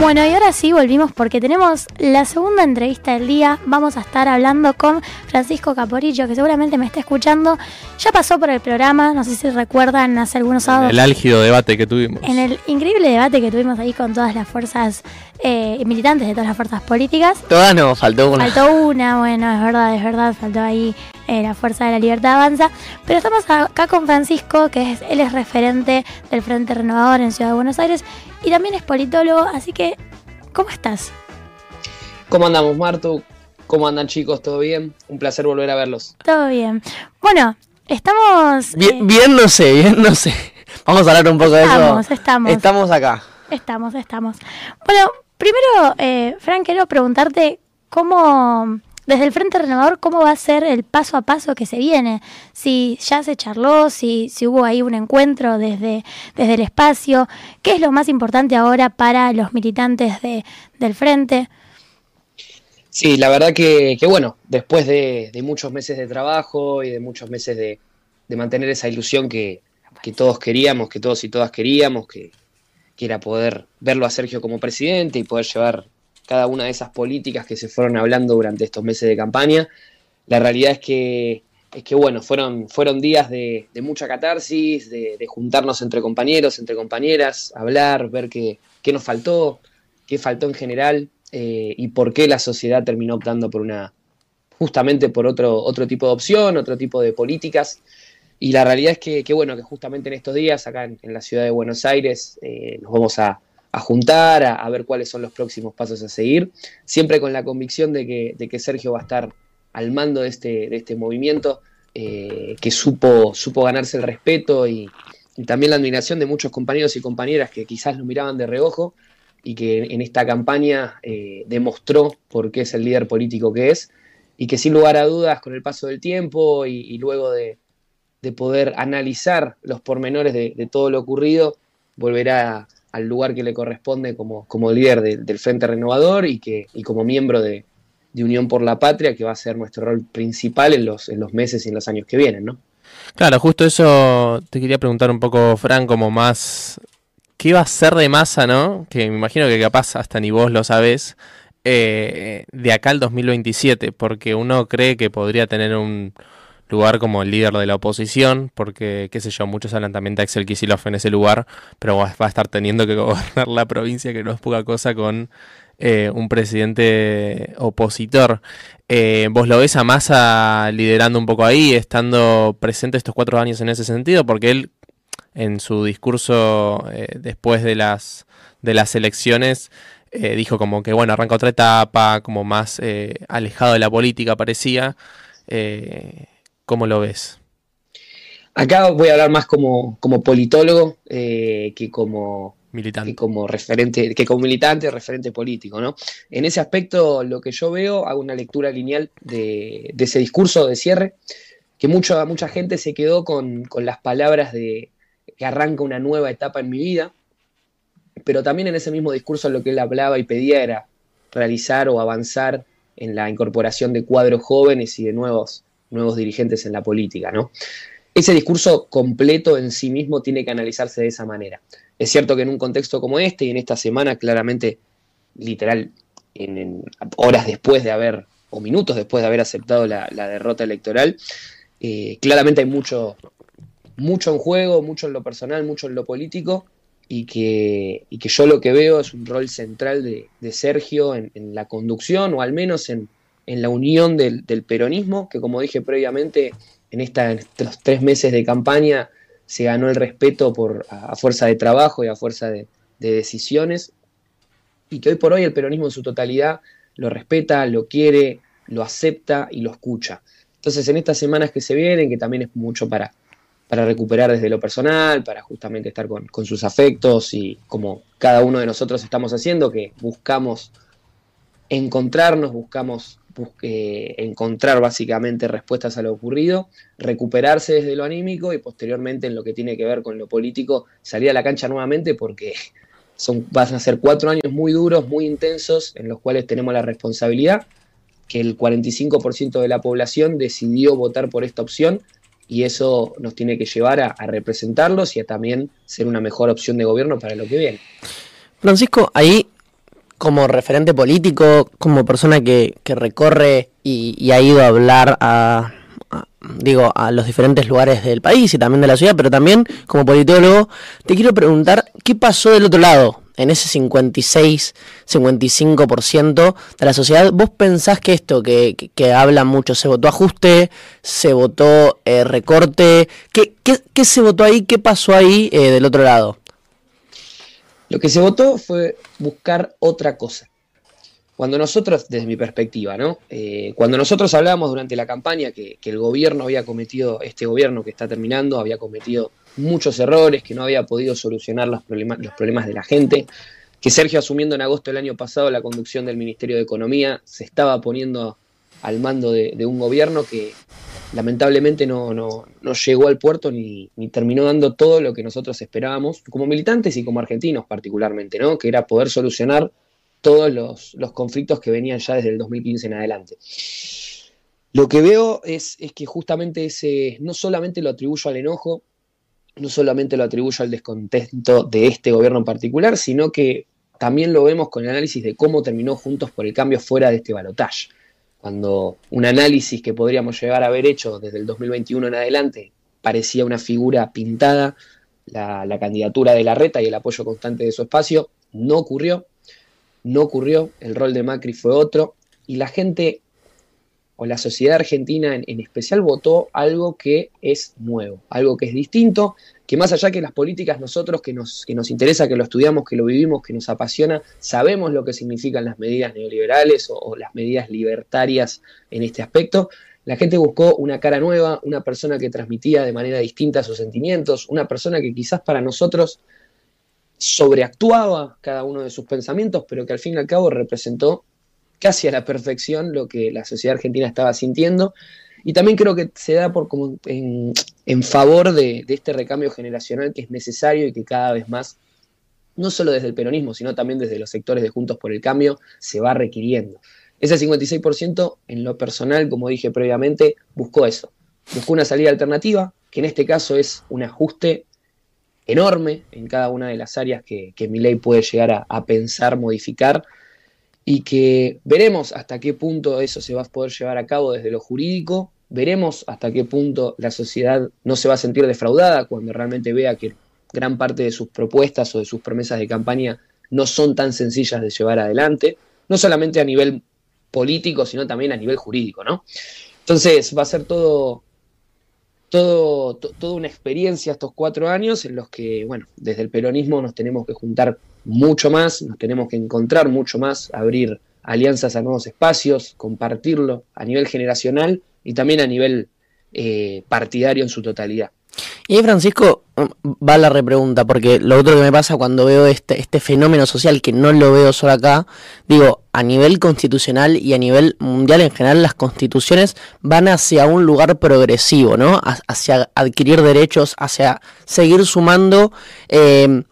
Bueno, y ahora sí volvimos porque tenemos la segunda entrevista del día. Vamos a estar hablando con Francisco Caporillo, que seguramente me está escuchando. Ya pasó por el programa, no sé si recuerdan hace algunos sábados. El álgido debate que tuvimos. En el increíble debate que tuvimos ahí con todas las fuerzas eh, militantes de todas las fuerzas políticas. Todas no, faltó una. Faltó una, bueno, es verdad, es verdad, faltó ahí eh, la Fuerza de la Libertad Avanza. Pero estamos acá con Francisco, que es, él es referente del Frente Renovador en Ciudad de Buenos Aires y también es politólogo, así que, ¿cómo estás? ¿Cómo andamos, Martu? ¿Cómo andan, chicos? ¿Todo bien? Un placer volver a verlos. Todo bien. Bueno, estamos... Bien, bien no sé, bien no sé. Vamos a hablar un poco de eso. Estamos, estamos. Estamos acá. Estamos, estamos. Bueno, primero, eh, Frank, quiero preguntarte cómo, desde el Frente Renovador, cómo va a ser el paso a paso que se viene. Si ya se charló, si, hubo ahí un encuentro desde, desde el espacio. ¿Qué es lo más importante ahora para los militantes de, del Frente? Sí, la verdad que, bueno, después de, muchos meses de trabajo y de muchos meses de, mantener esa ilusión que, todos queríamos, que todos y todas queríamos, que, que era poder verlo a Sergio como presidente y poder llevar cada una de esas políticas que se fueron hablando durante estos meses de campaña. La realidad es que, es que bueno, fueron, fueron días de, mucha catarsis, de, juntarnos entre compañeros, entre compañeras, hablar, ver qué, qué nos faltó, qué faltó en general eh, y por qué la sociedad terminó optando por una, justamente por otro, otro tipo de opción, otro tipo de políticas. Y la realidad es que, que bueno, que justamente en estos días, acá en, en la ciudad de Buenos Aires, eh, nos vamos a, a juntar, a, ver cuáles son los próximos pasos a seguir, siempre con la convicción de que, de que Sergio va a estar al mando de este, de este movimiento, eh, que supo, supo ganarse el respeto y, también la admiración de muchos compañeros y compañeras que quizás lo miraban de reojo y que en esta campaña eh, demostró por qué es el líder político que es y que sin lugar a dudas con el paso del tiempo y, y luego de, de, poder analizar los pormenores de, de todo lo ocurrido, volverá a al lugar que le corresponde como, como líder de, del Frente Renovador y, que, y como miembro de, de, Unión por la Patria, que va a ser nuestro rol principal en los, en los meses y en los años que vienen, ¿no? Claro, justo eso te quería preguntar un poco, Fran, como más, ¿qué va a ser de masa, no? Que me imagino que capaz hasta ni vos lo sabés, eh, de acá al 2027, porque uno cree que podría tener un lugar como el líder de la oposición, porque, qué sé yo, muchos hablan también de Axel Kicillof en ese lugar, pero va a estar teniendo que gobernar la provincia, que no es poca cosa, con eh, un presidente opositor. Eh, ¿Vos lo ves a Massa liderando un poco ahí, estando presente estos cuatro años en ese sentido? Porque él, en su discurso eh, después de las, de las elecciones, eh, dijo como que, bueno, arranca otra etapa, como más eh, alejado de la política parecía. Eh, ¿Cómo lo ves? Acá voy a hablar más como, como politólogo eh, que como militante. Que como referente, que como militante, referente político, ¿no? En ese aspecto, lo que yo veo, hago una lectura lineal de, de ese discurso de cierre, que mucho, mucha gente se quedó con, con las palabras de que arranca una nueva etapa en mi vida, pero también en ese mismo discurso lo que él hablaba y pedía era realizar o avanzar en la incorporación de cuadros jóvenes y de nuevos nuevos dirigentes en la política, ¿no? Ese discurso completo en sí mismo tiene que analizarse de esa manera. Es cierto que en un contexto como este y en esta semana, claramente, literal, en, horas después de haber, o minutos después de haber aceptado la, la derrota electoral, eh, claramente hay mucho, mucho en juego, mucho en lo personal, mucho en lo político, y que, y que yo lo que veo es un rol central de, de Sergio en, en la conducción, o al menos en, en la unión del, peronismo, que como dije previamente, en, esta, en, estos tres meses de campaña se ganó el respeto por, a, fuerza de trabajo y a fuerza de, de, decisiones, y que hoy por hoy el peronismo en su totalidad lo respeta, lo quiere, lo acepta y lo escucha. Entonces en estas semanas que se vienen, que también es mucho para, para recuperar desde lo personal, para justamente estar con sus afectos y como cada uno de nosotros estamos haciendo, que buscamos encontrarnos, buscamos busque, encontrar básicamente respuestas a lo ocurrido, recuperarse desde lo anímico y posteriormente en lo que tiene que ver con lo político salir a la cancha nuevamente porque son, van a ser cuatro años muy duros, muy intensos, en los cuales tenemos la responsabilidad que el 45% de la población decidió votar por esta opción y eso nos tiene que llevar a, a, representarlos y a también ser una mejor opción de gobierno para lo que viene. Francisco, ahí como referente político, como persona que, recorre y, ha ido a hablar a, digo, a los diferentes lugares del país y también de la ciudad, pero también como politólogo, te quiero preguntar qué pasó del otro lado, en ese 56, 55% de la sociedad. ¿Vos pensás que esto que, que, habla mucho, se votó ajuste, se votó eh, recorte? ¿Qué, ¿Qué, se votó ahí? ¿Qué pasó ahí eh, del otro lado? Lo que se votó fue buscar otra cosa. Cuando nosotros, desde mi perspectiva, ¿no? Eh, cuando nosotros hablábamos durante la campaña que, el gobierno había cometido, este gobierno que está terminando, había cometido muchos errores, que no había podido solucionar los problemas, los problemas de la gente, que Sergio asumiendo en agosto del año pasado la conducción del Ministerio de Economía se estaba poniendo al mando de un gobierno que lamentablemente no, no, no llegó al puerto ni, terminó dando todo lo que nosotros esperábamos, como militantes y como argentinos particularmente, ¿no? que era poder solucionar todos los, los conflictos que venían ya desde el 2015 en adelante. Lo que veo es, es, que justamente ese no solamente lo atribuyo al enojo, no solamente lo atribuyo al descontento de este gobierno en particular, sino que también lo vemos con el análisis de cómo terminó Juntos por el Cambio fuera de este balotaje cuando un análisis que podríamos llegar a haber hecho desde el 2021 en adelante parecía una figura pintada, la, candidatura de la reta y el apoyo constante de su espacio, no ocurrió, no ocurrió, el rol de Macri fue otro, y la gente o la sociedad argentina en, especial votó algo que es nuevo, algo que es distinto, que más allá que las políticas nosotros que nos, que nos interesa, que lo estudiamos, que lo vivimos, que nos apasiona, sabemos lo que significan las medidas neoliberales o, las medidas libertarias en este aspecto, la gente buscó una cara nueva, una persona que transmitía de manera distinta sus sentimientos, una persona que quizás para nosotros sobreactuaba cada uno de sus pensamientos, pero que al fin y al cabo representó casi a la perfección lo que la sociedad argentina estaba sintiendo. Y también creo que se da por como en, favor de, este recambio generacional que es necesario y que cada vez más, no solo desde el peronismo, sino también desde los sectores de Juntos por el Cambio, se va requiriendo. Ese 56% en lo personal, como dije previamente, buscó eso. Buscó una salida alternativa, que en este caso es un ajuste enorme en cada una de las áreas que, que mi ley puede llegar a pensar, modificar, y que veremos hasta qué punto eso se va a poder llevar a cabo desde lo jurídico, veremos hasta qué punto la sociedad no se va a sentir defraudada cuando realmente vea que gran parte de sus propuestas o de sus promesas de campaña no son tan sencillas de llevar adelante, no solamente a nivel político, sino también a nivel jurídico, ¿no? Entonces va a ser todo, todo, toda una experiencia estos cuatro años en los que, bueno, desde el peronismo nos tenemos que juntar mucho más, nos tenemos que encontrar mucho más, abrir alianzas a nuevos espacios, compartirlo a nivel generacional y también a nivel eh, partidario en su totalidad. Y ahí, Francisco, va la repregunta, porque lo otro que me pasa cuando veo este, este fenómeno social, que no lo veo solo acá, digo, a nivel constitucional y a nivel mundial en general, las constituciones van hacia un lugar progresivo, ¿no? Hacia adquirir derechos, hacia seguir sumando eh,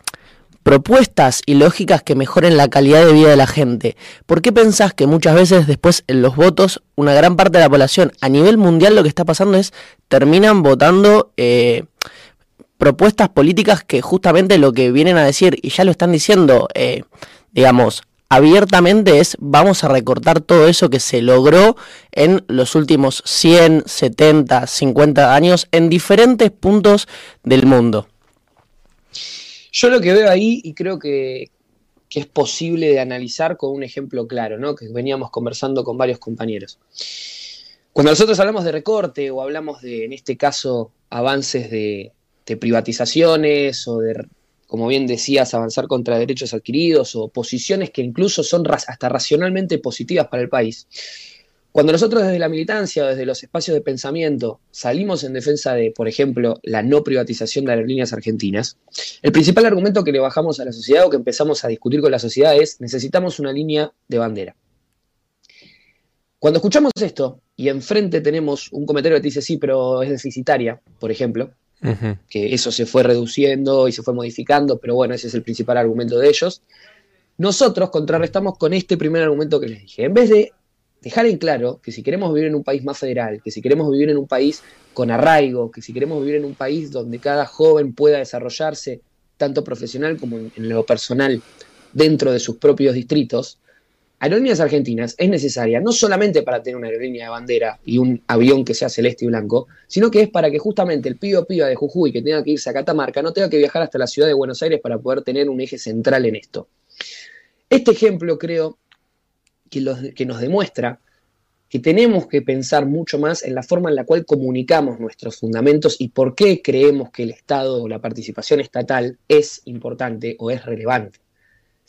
propuestas y lógicas que mejoren la calidad de vida de la gente. ¿Por qué pensás que muchas veces después en los votos una gran parte de la población a nivel mundial lo que está pasando es terminan votando eh, propuestas políticas que justamente lo que vienen a decir, y ya lo están diciendo, eh, digamos, abiertamente es vamos a recortar todo eso que se logró en los últimos 100, 70, 50 años en diferentes puntos del mundo. Yo lo que veo ahí, y creo que, es posible de analizar con un ejemplo claro, ¿no? que veníamos conversando con varios compañeros. Cuando nosotros hablamos de recorte o hablamos de, en este caso, avances de, privatizaciones o de, como bien decías, avanzar contra derechos adquiridos o posiciones que incluso son hasta racionalmente positivas para el país, cuando nosotros desde la militancia o desde los espacios de pensamiento salimos en defensa de, por ejemplo, la no privatización de aerolíneas argentinas, el principal argumento que le bajamos a la sociedad o que empezamos a discutir con la sociedad es necesitamos una línea de bandera. Cuando escuchamos esto y enfrente tenemos un comentario que te dice sí, pero es deficitaria, por ejemplo, que eso se fue reduciendo y se fue modificando, pero bueno, ese es el principal argumento de ellos, nosotros contrarrestamos con este primer argumento que les dije. En vez de dejar en claro que si queremos vivir en un país más federal, que si queremos vivir en un país con arraigo, que si queremos vivir en un país donde cada joven pueda desarrollarse tanto profesional como en, lo personal dentro de sus propios distritos, Aerolíneas Argentinas es necesaria no solamente para tener una aerolínea de bandera y un avión que sea celeste y blanco, sino que es para que justamente el pibe piba de Jujuy que tenga que irse a Catamarca no tenga que viajar hasta la ciudad de Buenos Aires para poder tener un eje central en esto. Este ejemplo creo que nos demuestra que tenemos que pensar mucho más en la forma en la cual comunicamos nuestros fundamentos y por qué creemos que el Estado o la participación estatal es importante o es relevante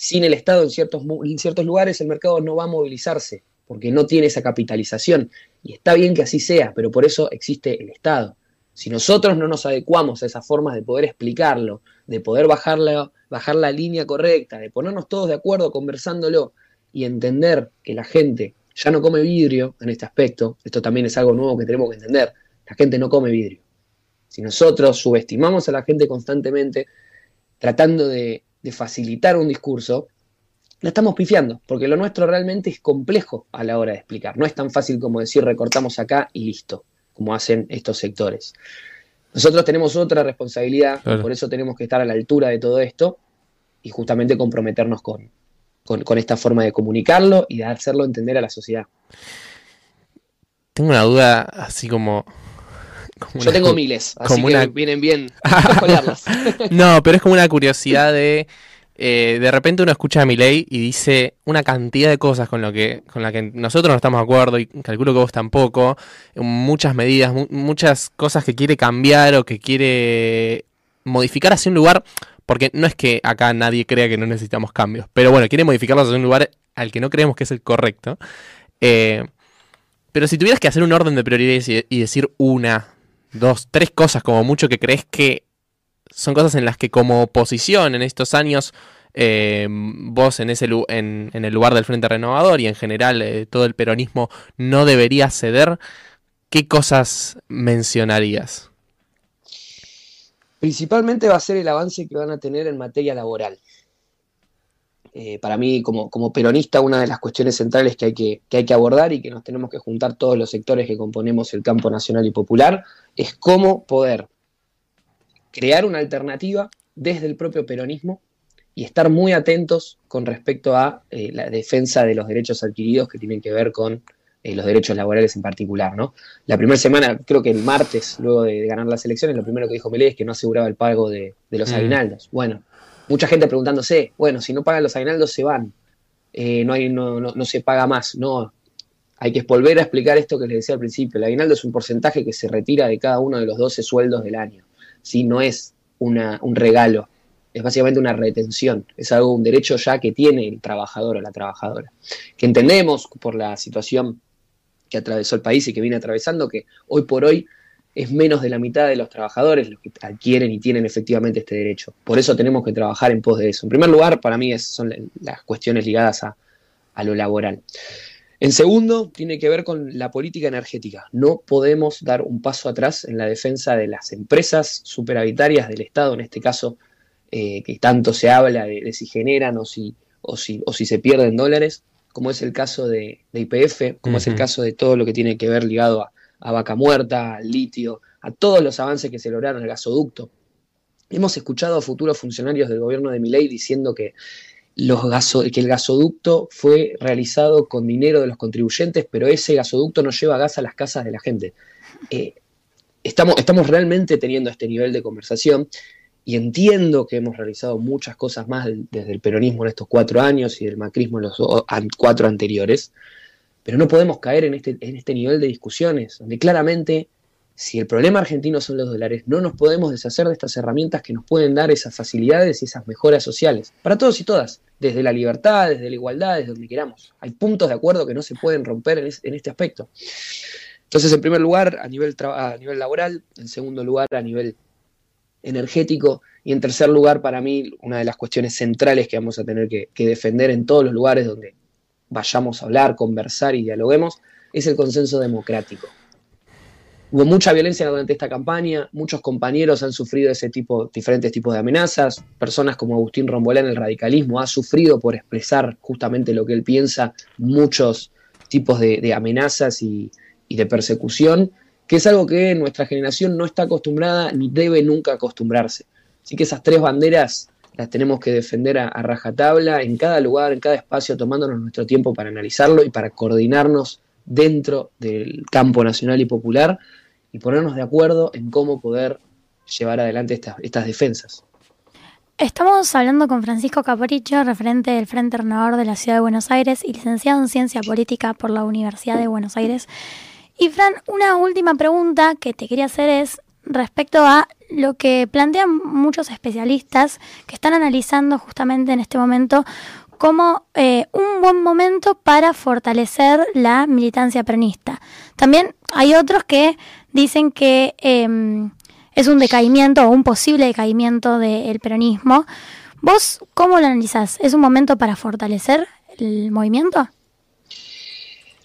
sin el Estado en ciertos, en ciertos lugares el mercado no va a movilizarse, porque no tiene esa capitalización. Y está bien que así sea, pero por eso existe el Estado. Si nosotros no nos adecuamos a esas formas de poder explicarlo, de poder bajar la, bajar la línea correcta, de ponernos todos de acuerdo conversándolo y entender que la gente ya no come vidrio en este aspecto, esto también es algo nuevo que tenemos que entender, la gente no come vidrio. Si nosotros subestimamos a la gente constantemente, tratando de de facilitar un discurso, la estamos pifiando, porque lo nuestro realmente es complejo a la hora de explicar. No es tan fácil como decir recortamos acá y listo, como hacen estos sectores. Nosotros tenemos otra responsabilidad, por eso tenemos que estar a la altura de todo esto y justamente comprometernos con, con, esta forma de comunicarlo y de hacerlo entender a la sociedad. Tengo una duda así como yo tengo miles, así que vienen bien. No, pero es como una curiosidad de... Eh, de repente uno escucha a Milei y dice una cantidad de cosas con lo que con la que nosotros no estamos de acuerdo y calculo que vos tampoco, muchas medidas, muchas cosas que quiere cambiar o que quiere modificar hacia un lugar, porque no es que acá nadie crea que no necesitamos cambios, pero bueno, quiere modificarlos hacia un lugar al que no creemos que es el correcto. Eh, pero si tuvieras que hacer un orden de prioridades y decir una dos, tres cosas como mucho que crees que son cosas en las que como oposición en estos años eh, vos en, ese, en, en, el lugar del Frente Renovador y en general eh, todo el peronismo no debería ceder, ¿qué cosas mencionarías? Principalmente va a ser el avance que van a tener en materia laboral. Eh, para mí, como, como, peronista, una de las cuestiones centrales que hay que, que hay que abordar y que nos tenemos que juntar todos los sectores que componemos el campo nacional y popular es cómo poder crear una alternativa desde el propio peronismo y estar muy atentos con respecto a eh, la defensa de los derechos adquiridos que tienen que ver con eh, los derechos laborales en particular. ¿no? La primera semana, creo que el martes, luego de, ganar las elecciones, lo primero que dijo Melé es que no aseguraba el pago de, los mm. aguinaldos. Bueno, mucha gente preguntándose, bueno, si no pagan los aguinaldos se van, eh, no, hay, no, no, se paga más. No, hay que volver a explicar esto que les decía al principio. El aguinaldo es un porcentaje que se retira de cada uno de los 12 sueldos del año. ¿sí? No es una, un regalo, es básicamente una retención. Es algo, un derecho ya que tiene el trabajador o la trabajadora. Que entendemos por la situación que atravesó el país y que viene atravesando, que hoy por hoy es menos de la mitad de los trabajadores los que adquieren y tienen efectivamente este derecho. Por eso tenemos que trabajar en pos de eso. En primer lugar, para mí son las cuestiones ligadas a, a lo laboral. En segundo, tiene que ver con la política energética. No podemos dar un paso atrás en la defensa de las empresas superavitarias del Estado, en este caso, eh, que tanto se habla de, si generan o si, o, si, o si, se pierden dólares, como es el caso de, IPF, como es el caso de todo lo que tiene que ver ligado a, a vaca muerta, al litio, a todos los avances que se lograron el gasoducto. Hemos escuchado a futuros funcionarios del gobierno de Miley diciendo que que el gasoducto fue realizado con dinero de los contribuyentes, pero ese gasoducto no lleva gas a las casas de la gente. Eh, estamos, estamos realmente teniendo este nivel de conversación y entiendo que hemos realizado muchas cosas más desde el peronismo en estos cuatro años y del macrismo en los cuatro anteriores, pero no podemos caer en este, en este nivel de discusiones, donde claramente si el problema argentino son los dólares, no nos podemos deshacer de estas herramientas que nos pueden dar esas facilidades y esas mejoras sociales, para todos y todas, desde la libertad, desde la igualdad, desde donde queramos. Hay puntos de acuerdo que no se pueden romper en, este aspecto. Entonces, en primer lugar, a nivel, a nivel laboral, en segundo lugar, a nivel energético, y en tercer lugar, para mí, una de las cuestiones centrales que vamos a tener que defender en todos los lugares donde vayamos a hablar, conversar y dialoguemos, es el consenso democrático. Hubo mucha violencia durante esta campaña, muchos compañeros han sufrido ese tipo, diferentes tipos de amenazas, personas como Agustín Rombolán, el radicalismo, ha sufrido por expresar justamente lo que él piensa, muchos tipos de, amenazas y, de persecución, que es algo que nuestra generación no está acostumbrada ni debe nunca acostumbrarse. Así que esas tres banderas las tenemos que defender a, rajatabla en cada lugar, en cada espacio, tomándonos nuestro tiempo para analizarlo y para coordinarnos dentro del campo nacional y popular y ponernos de acuerdo en cómo poder llevar adelante estas defensas. Estamos hablando con Francisco Caporicho, referente del Frente Renovador de la Ciudad de Buenos Aires y licenciado en Ciencia Política por la Universidad de Buenos Aires. Y Fran, una última pregunta que te quería hacer es respecto a lo que plantean muchos especialistas que están analizando justamente en este momento como eh, un buen momento para fortalecer la militancia peronista. También hay otros que dicen que eh, es un decaimiento o un posible decaimiento del peronismo. ¿Vos cómo lo analizás? ¿Es un momento para fortalecer el movimiento?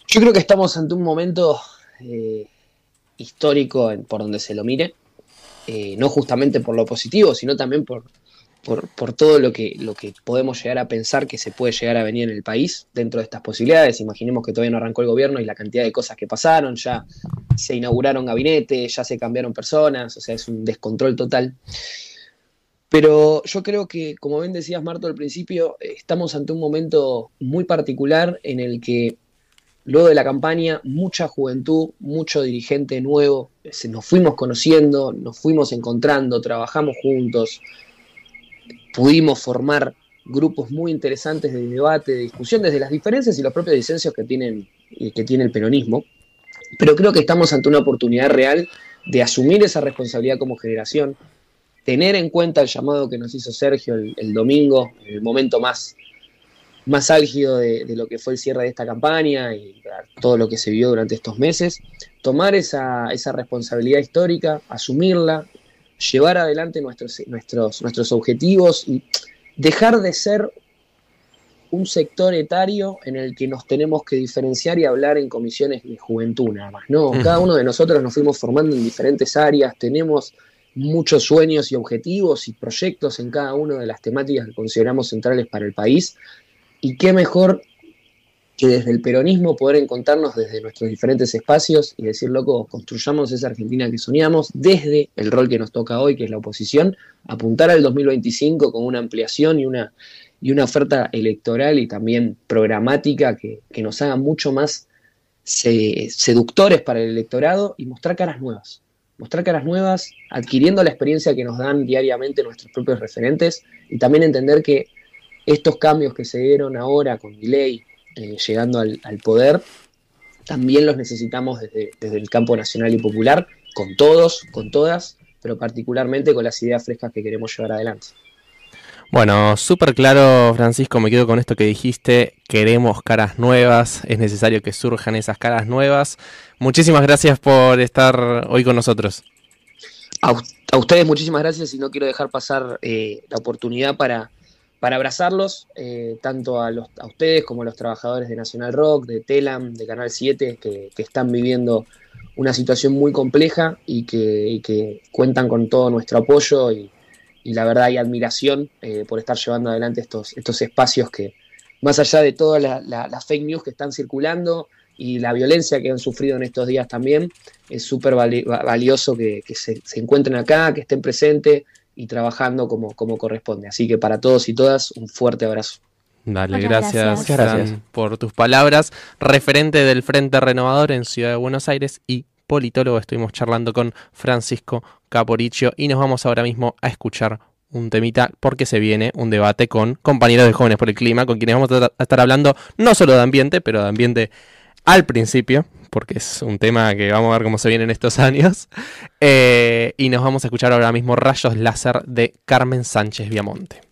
Yo creo que estamos ante un momento eh, histórico por donde se lo mire, eh, no justamente por lo positivo, sino también por, por, por, todo lo que, lo que podemos llegar a pensar que se puede llegar a venir en el país dentro de estas posibilidades. Imaginemos que todavía no arrancó el gobierno y la cantidad de cosas que pasaron, ya se inauguraron gabinetes, ya se cambiaron personas, o sea, es un descontrol total. Pero yo creo que, como bien decías, Marto, al principio, estamos ante un momento muy particular en el que luego de la campaña, mucha juventud, mucho dirigente nuevo, nos fuimos conociendo, nos fuimos encontrando, trabajamos juntos, pudimos formar grupos muy interesantes de debate, de discusión, desde las diferencias y los propios disensos que, tienen, que tiene el peronismo. Pero creo que estamos ante una oportunidad real de asumir esa responsabilidad como generación, tener en cuenta el llamado que nos hizo Sergio el domingo, el momento más, más álgido de, de, lo que fue el cierre de esta campaña y todo lo que se vio durante estos meses, tomar esa, esa responsabilidad histórica, asumirla, llevar adelante nuestros, nuestros, nuestros objetivos y dejar de ser un sector etario en el que nos tenemos que diferenciar y hablar en comisiones de juventud nada más. No, cada uno de nosotros nos fuimos formando en diferentes áreas, tenemos muchos sueños y objetivos y proyectos en cada una de las temáticas que consideramos centrales para el país. Y qué mejor que desde el peronismo poder encontrarnos desde nuestros diferentes espacios y decir, loco, construyamos esa Argentina que soñamos desde el rol que nos toca hoy, que es la oposición, apuntar al 2025 con una ampliación y una, y una oferta electoral y también programática que, que nos haga mucho más se, seductores para el electorado y mostrar caras nuevas. Mostrar caras nuevas, adquiriendo la experiencia que nos dan diariamente nuestros propios referentes y también entender que estos cambios que se dieron ahora con mi ley, eh, llegando al, al, poder, también los necesitamos desde, desde, el campo nacional y popular, con todos, con todas, pero particularmente con las ideas frescas que queremos llevar adelante. Bueno, súper claro, Francisco, me quedo con esto que dijiste, queremos caras nuevas, es necesario que surjan esas caras nuevas. Muchísimas gracias por estar hoy con nosotros. A, a ustedes muchísimas gracias y no quiero dejar pasar eh, la oportunidad para, para abrazarlos, eh, tanto a, los, a, ustedes como a los trabajadores de Nacional Rock, de Telam, de Canal 7, que, están viviendo una situación muy compleja y que, y cuentan con todo nuestro apoyo y, y la verdad hay admiración eh, por estar llevando adelante estos, estos espacios que, más allá de todas las la, la fake news que están circulando y la violencia que han sufrido en estos días también, es súper vali valioso que, se encuentren acá, que estén presentes y trabajando como, como corresponde. Así que para todos y todas, un fuerte abrazo. Dale, gracias, gracias, gracias, por tus palabras. Referente del Frente Renovador en Ciudad de Buenos Aires y politólogo, estuvimos charlando con Francisco Caporicio y nos vamos ahora mismo a escuchar un temita porque se viene un debate con compañeros de Jóvenes por el Clima, con quienes vamos a estar hablando no solo de ambiente, pero de ambiente al principio, porque es un tema que vamos a ver cómo se viene en estos años. Eh, y nos vamos a escuchar ahora mismo Rayos Láser de Carmen Sánchez Viamonte.